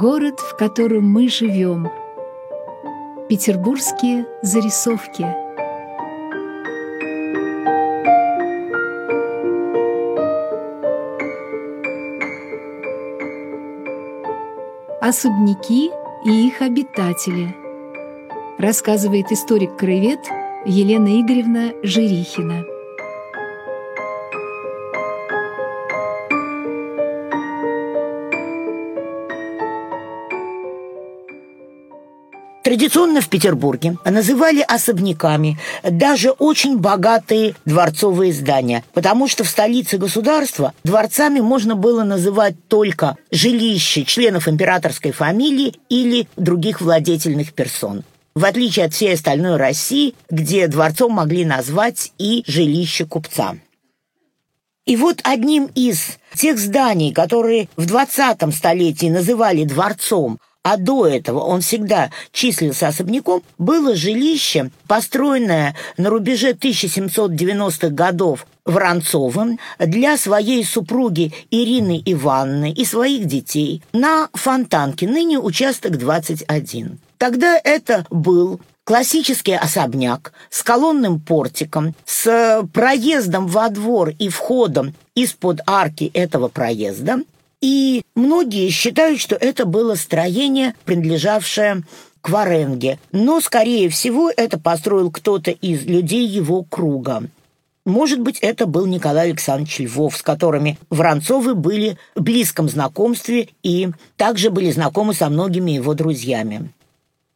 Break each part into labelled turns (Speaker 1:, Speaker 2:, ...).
Speaker 1: Город, в котором мы живем. Петербургские зарисовки. Особняки и их обитатели. Рассказывает историк-краевед Елена Игоревна Жирихина.
Speaker 2: Традиционно в Петербурге называли особняками даже очень богатые дворцовые здания, потому что в столице государства дворцами можно было называть только жилища членов императорской фамилии или других владетельных персон в отличие от всей остальной России, где дворцом могли назвать и жилище купца. И вот одним из тех зданий, которые в 20 столетии называли дворцом, а до этого он всегда числился особняком, было жилище, построенное на рубеже 1790-х годов Воронцовым для своей супруги Ирины Ивановны и своих детей на Фонтанке, ныне участок 21. Тогда это был классический особняк с колонным портиком, с проездом во двор и входом из-под арки этого проезда – и многие считают, что это было строение, принадлежавшее к Варенге. Но, скорее всего, это построил кто-то из людей его круга. Может быть, это был Николай Александрович Львов, с которыми Воронцовы были в близком знакомстве и также были знакомы со многими его друзьями.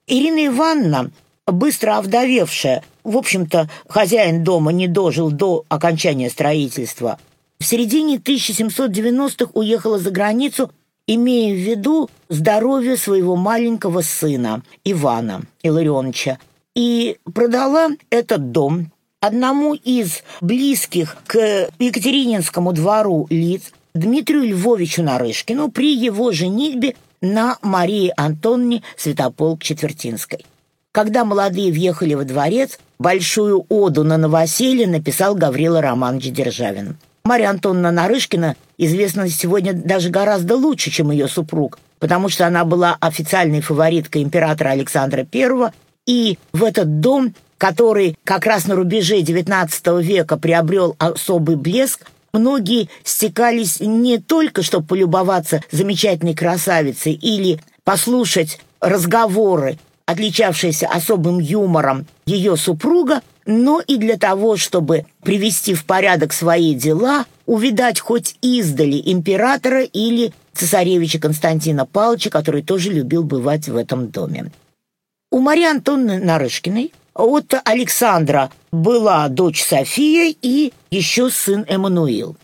Speaker 2: Ирина Ивановна, быстро овдовевшая, в общем-то, хозяин дома не дожил до окончания строительства – в середине 1790-х уехала за границу, имея в виду здоровье своего маленького сына Ивана Илларионовича, и продала этот дом одному из близких к Екатерининскому двору лиц, Дмитрию Львовичу Нарышкину, при его женитьбе на Марии Антонне Святополк-Четвертинской. Когда молодые въехали во дворец, большую оду на новоселье написал Гаврила Романович Державин. Марья Антоновна Нарышкина известна сегодня даже гораздо лучше, чем ее супруг, потому что она была официальной фавориткой императора Александра I, и в этот дом, который как раз на рубеже XIX века приобрел особый блеск, многие стекались не только, чтобы полюбоваться замечательной красавицей или послушать разговоры, отличавшиеся особым юмором ее супруга, но и для того, чтобы привести в порядок свои дела, увидать хоть издали императора или цесаревича Константина Павловича, который тоже любил бывать в этом доме. У Марии Антонны Нарышкиной от Александра была дочь София и еще сын Эммануил.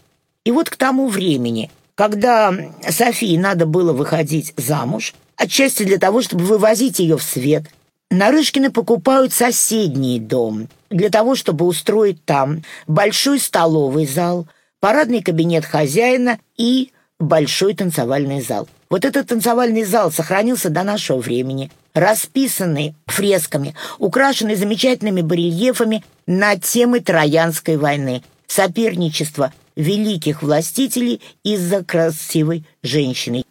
Speaker 2: И вот к тому времени, когда Софии надо было выходить замуж, отчасти для того, чтобы вывозить ее в свет – Нарышкины покупают соседний дом для того, чтобы устроить там большой столовый зал, парадный кабинет хозяина и большой танцевальный зал. Вот этот танцевальный зал сохранился до нашего времени, расписанный фресками, украшенный замечательными барельефами на темы Троянской войны, соперничество великих властителей из-за красивой женщины.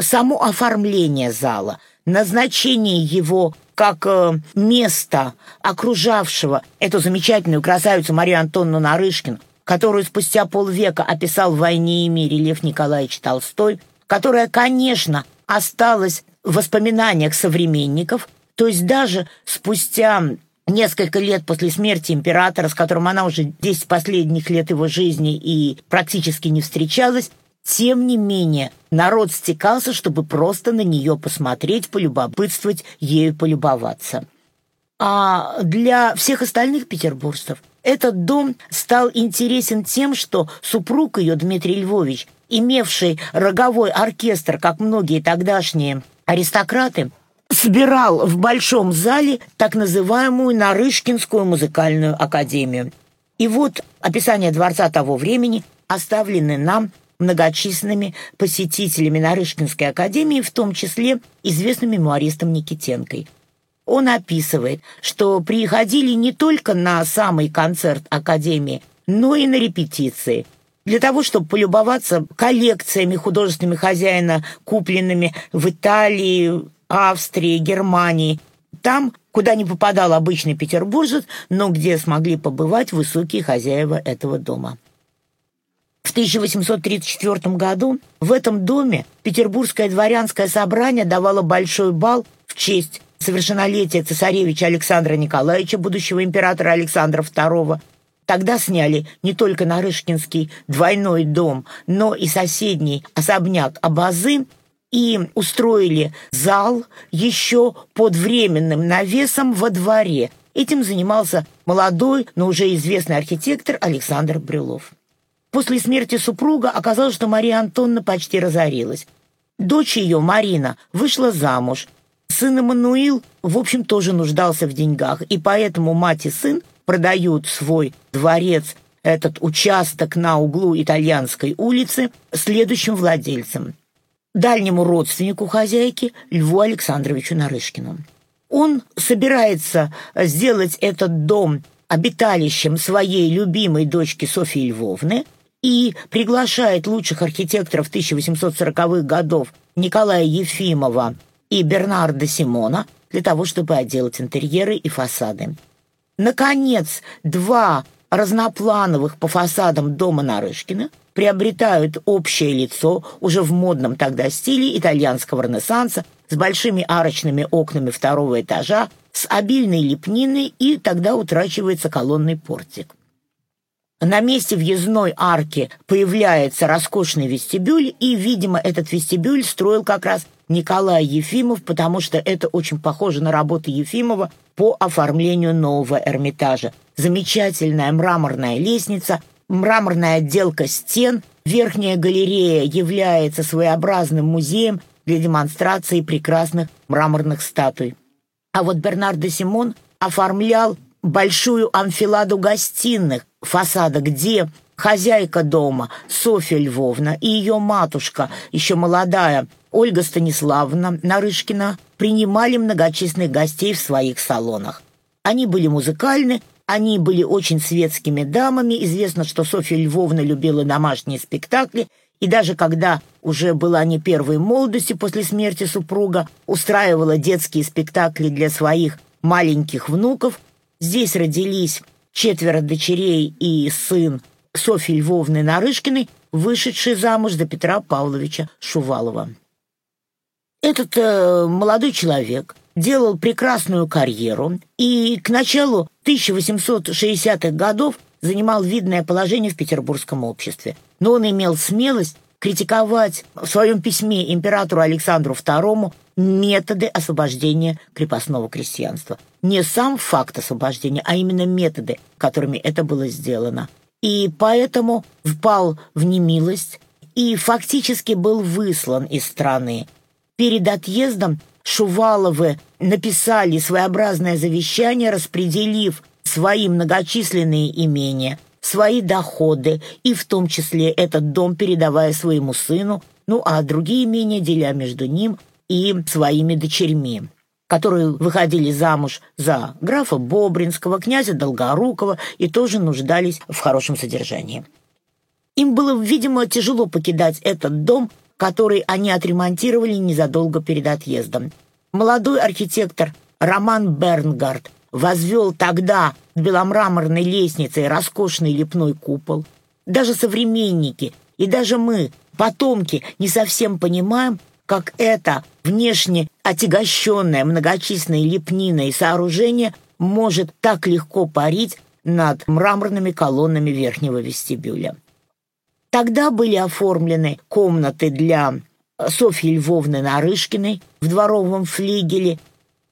Speaker 2: Само оформление зала – назначение его как э, место окружавшего эту замечательную красавицу Марию Антонну Нарышкину, которую спустя полвека описал в «Войне и мире» Лев Николаевич Толстой, которая, конечно, осталась в воспоминаниях современников, то есть даже спустя несколько лет после смерти императора, с которым она уже 10 последних лет его жизни и практически не встречалась, тем не менее, народ стекался, чтобы просто на нее посмотреть, полюбопытствовать, ею полюбоваться. А для всех остальных петербуржцев этот дом стал интересен тем, что супруг ее, Дмитрий Львович, имевший роговой оркестр, как многие тогдашние аристократы, собирал в большом зале так называемую Нарышкинскую музыкальную академию. И вот описание дворца того времени оставлены нам многочисленными посетителями Нарышкинской академии, в том числе известным мемуаристом Никитенкой. Он описывает, что приходили не только на самый концерт академии, но и на репетиции. для того, чтобы полюбоваться коллекциями художественными хозяина, купленными в Италии, Австрии, Германии. Там, куда не попадал обычный петербуржец, но где смогли побывать высокие хозяева этого дома. В 1834 году в этом доме Петербургское дворянское собрание давало большой бал в честь совершеннолетия цесаревича Александра Николаевича, будущего императора Александра II. Тогда сняли не только Нарышкинский двойной дом, но и соседний особняк Абазы и устроили зал еще под временным навесом во дворе. Этим занимался молодой, но уже известный архитектор Александр Брюлов. После смерти супруга оказалось, что Мария Антонна почти разорилась. Дочь ее, Марина, вышла замуж. Сын Эммануил, в общем, тоже нуждался в деньгах, и поэтому мать и сын продают свой дворец, этот участок на углу Итальянской улицы, следующим владельцам. Дальнему родственнику хозяйки Льву Александровичу Нарышкину. Он собирается сделать этот дом обиталищем своей любимой дочки Софьи Львовны, и приглашает лучших архитекторов 1840-х годов Николая Ефимова и Бернарда Симона для того, чтобы отделать интерьеры и фасады. Наконец, два разноплановых по фасадам дома Нарышкина приобретают общее лицо уже в модном тогда стиле итальянского ренессанса с большими арочными окнами второго этажа, с обильной лепниной и тогда утрачивается колонный портик. На месте въездной арки появляется роскошный вестибюль, и, видимо, этот вестибюль строил как раз Николай Ефимов, потому что это очень похоже на работы Ефимова по оформлению нового Эрмитажа. Замечательная мраморная лестница, мраморная отделка стен, верхняя галерея является своеобразным музеем для демонстрации прекрасных мраморных статуй. А вот Бернардо Симон оформлял большую амфиладу гостиных, фасада, где хозяйка дома Софья Львовна и ее матушка, еще молодая, Ольга Станиславовна Нарышкина, принимали многочисленных гостей в своих салонах. Они были музыкальны, они были очень светскими дамами. Известно, что Софья Львовна любила домашние спектакли, и даже когда уже была не первой молодости после смерти супруга, устраивала детские спектакли для своих маленьких внуков. Здесь родились четверо дочерей и сын Софьи Львовны Нарышкиной, вышедший замуж за Петра Павловича Шувалова. Этот э, молодой человек делал прекрасную карьеру и к началу 1860-х годов занимал видное положение в петербургском обществе. Но он имел смелость критиковать в своем письме императору Александру II методы освобождения крепостного крестьянства. Не сам факт освобождения, а именно методы, которыми это было сделано. И поэтому впал в немилость и фактически был выслан из страны. Перед отъездом Шуваловы написали своеобразное завещание, распределив свои многочисленные имения, свои доходы, и в том числе этот дом передавая своему сыну, ну а другие имения деля между ним и своими дочерьми, которые выходили замуж за графа Бобринского, князя Долгорукова и тоже нуждались в хорошем содержании. Им было, видимо, тяжело покидать этот дом, который они отремонтировали незадолго перед отъездом. Молодой архитектор Роман Бернгард возвел тогда беломраморной лестницей роскошный лепной купол. Даже современники и даже мы, потомки, не совсем понимаем, как это внешне отягощенное многочисленной лепниной сооружение может так легко парить над мраморными колоннами верхнего вестибюля. Тогда были оформлены комнаты для Софьи Львовны Нарышкиной в дворовом флигеле,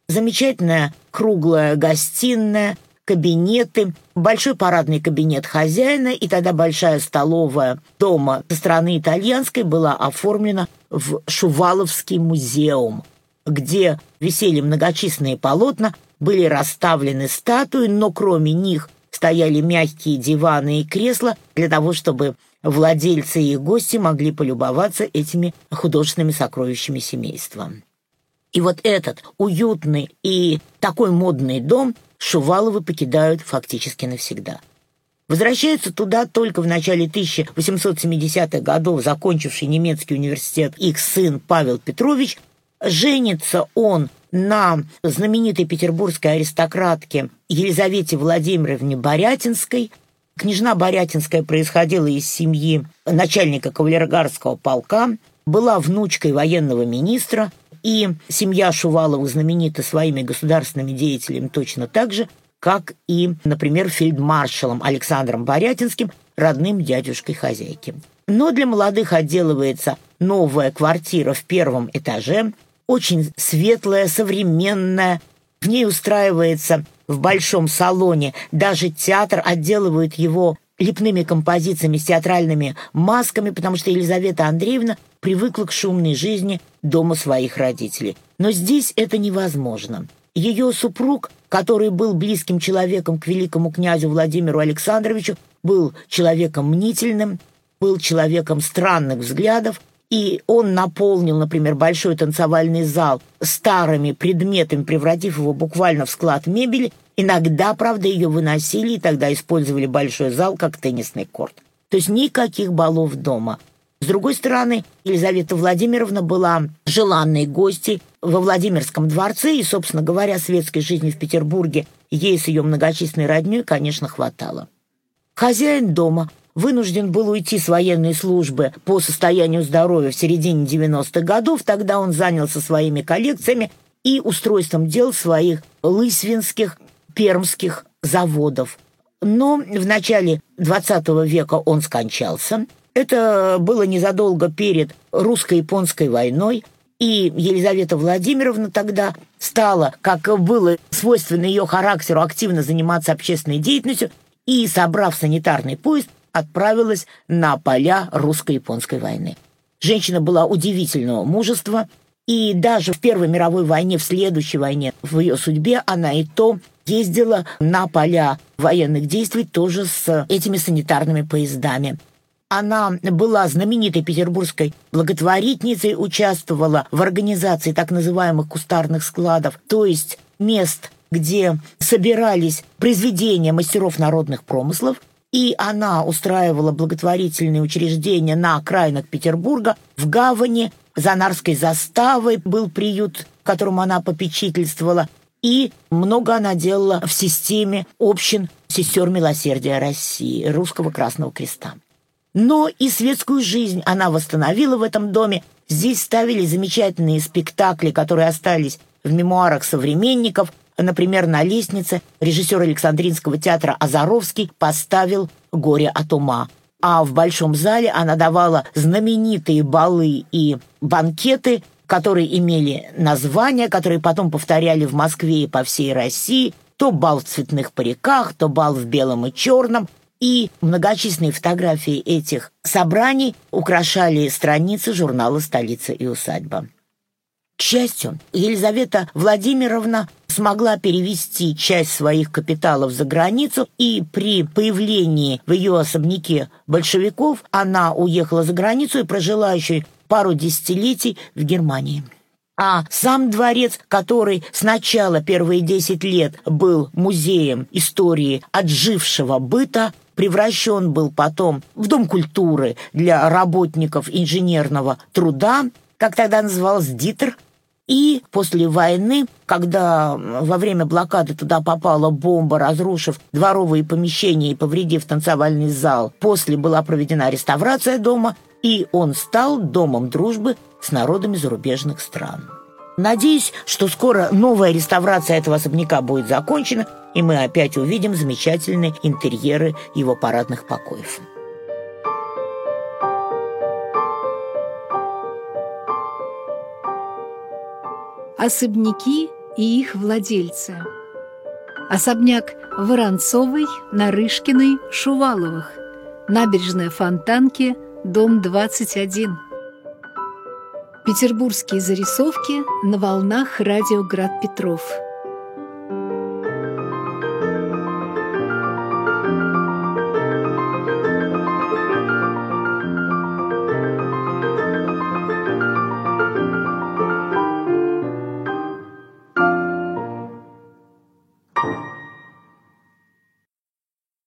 Speaker 2: замечательная круглая гостиная – кабинеты, большой парадный кабинет хозяина и тогда большая столовая дома со стороны итальянской была оформлена в Шуваловский музеум, где висели многочисленные полотна, были расставлены статуи, но кроме них стояли мягкие диваны и кресла для того, чтобы владельцы и гости могли полюбоваться этими художественными сокровищами семейства. И вот этот уютный и такой модный дом Шуваловы покидают фактически навсегда. Возвращается туда только в начале 1870-х годов закончивший немецкий университет их сын Павел Петрович. Женится он на знаменитой петербургской аристократке Елизавете Владимировне Борятинской. Княжна Борятинская происходила из семьи начальника кавалергарского полка, была внучкой военного министра, и семья Шуваловых знаменита своими государственными деятелями точно так же, как и, например, фельдмаршалом Александром Борятинским, родным дядюшкой хозяйки. Но для молодых отделывается новая квартира в первом этаже, очень светлая, современная. В ней устраивается в большом салоне, даже театр отделывает его лепными композициями с театральными масками, потому что Елизавета Андреевна привыкла к шумной жизни дома своих родителей. Но здесь это невозможно. Ее супруг, который был близким человеком к великому князю Владимиру Александровичу, был человеком мнительным, был человеком странных взглядов, и он наполнил, например, большой танцевальный зал старыми предметами, превратив его буквально в склад мебели. Иногда, правда, ее выносили, и тогда использовали большой зал как теннисный корт. То есть никаких балов дома. С другой стороны, Елизавета Владимировна была желанной гостьей во Владимирском дворце, и, собственно говоря, светской жизни в Петербурге ей с ее многочисленной родней, конечно, хватало. Хозяин дома вынужден был уйти с военной службы по состоянию здоровья в середине 90-х годов, тогда он занялся своими коллекциями и устройством дел своих лысвинских, пермских заводов. Но в начале 20 века он скончался. Это было незадолго перед русско-японской войной, и Елизавета Владимировна тогда стала, как было свойственно ее характеру, активно заниматься общественной деятельностью и, собрав санитарный поезд, отправилась на поля русско-японской войны. Женщина была удивительного мужества, и даже в Первой мировой войне, в следующей войне, в ее судьбе она и то ездила на поля военных действий тоже с этими санитарными поездами. Она была знаменитой петербургской благотворительницей, участвовала в организации так называемых кустарных складов, то есть мест, где собирались произведения мастеров народных промыслов, и она устраивала благотворительные учреждения на окраинах Петербурга, в гавани, за Нарской заставой был приют, которому она попечительствовала, и много она делала в системе общин сестер милосердия России, Русского Красного Креста. Но и светскую жизнь она восстановила в этом доме. Здесь ставили замечательные спектакли, которые остались в мемуарах современников, Например, на лестнице режиссер Александринского театра Азаровский поставил «Горе от ума». А в Большом зале она давала знаменитые балы и банкеты, которые имели названия, которые потом повторяли в Москве и по всей России. То бал в цветных париках, то бал в белом и черном. И многочисленные фотографии этих собраний украшали страницы журнала «Столица и усадьба». К счастью, Елизавета Владимировна смогла перевести часть своих капиталов за границу, и при появлении в ее особняке большевиков она уехала за границу и прожила еще пару десятилетий в Германии. А сам дворец, который сначала первые десять лет был музеем истории отжившего быта, превращен был потом в Дом культуры для работников инженерного труда, как тогда назывался Дитер, и после войны, когда во время блокады туда попала бомба, разрушив дворовые помещения и повредив танцевальный зал, после была проведена реставрация дома, и он стал домом дружбы с народами зарубежных стран. Надеюсь, что скоро новая реставрация этого особняка будет закончена, и мы опять увидим замечательные интерьеры его парадных покоев.
Speaker 1: Особняки и их владельцы. Особняк Воронцовой, Нарышкиной, Шуваловых. Набережная Фонтанки, дом 21. Петербургские зарисовки на волнах радио «Град Петров».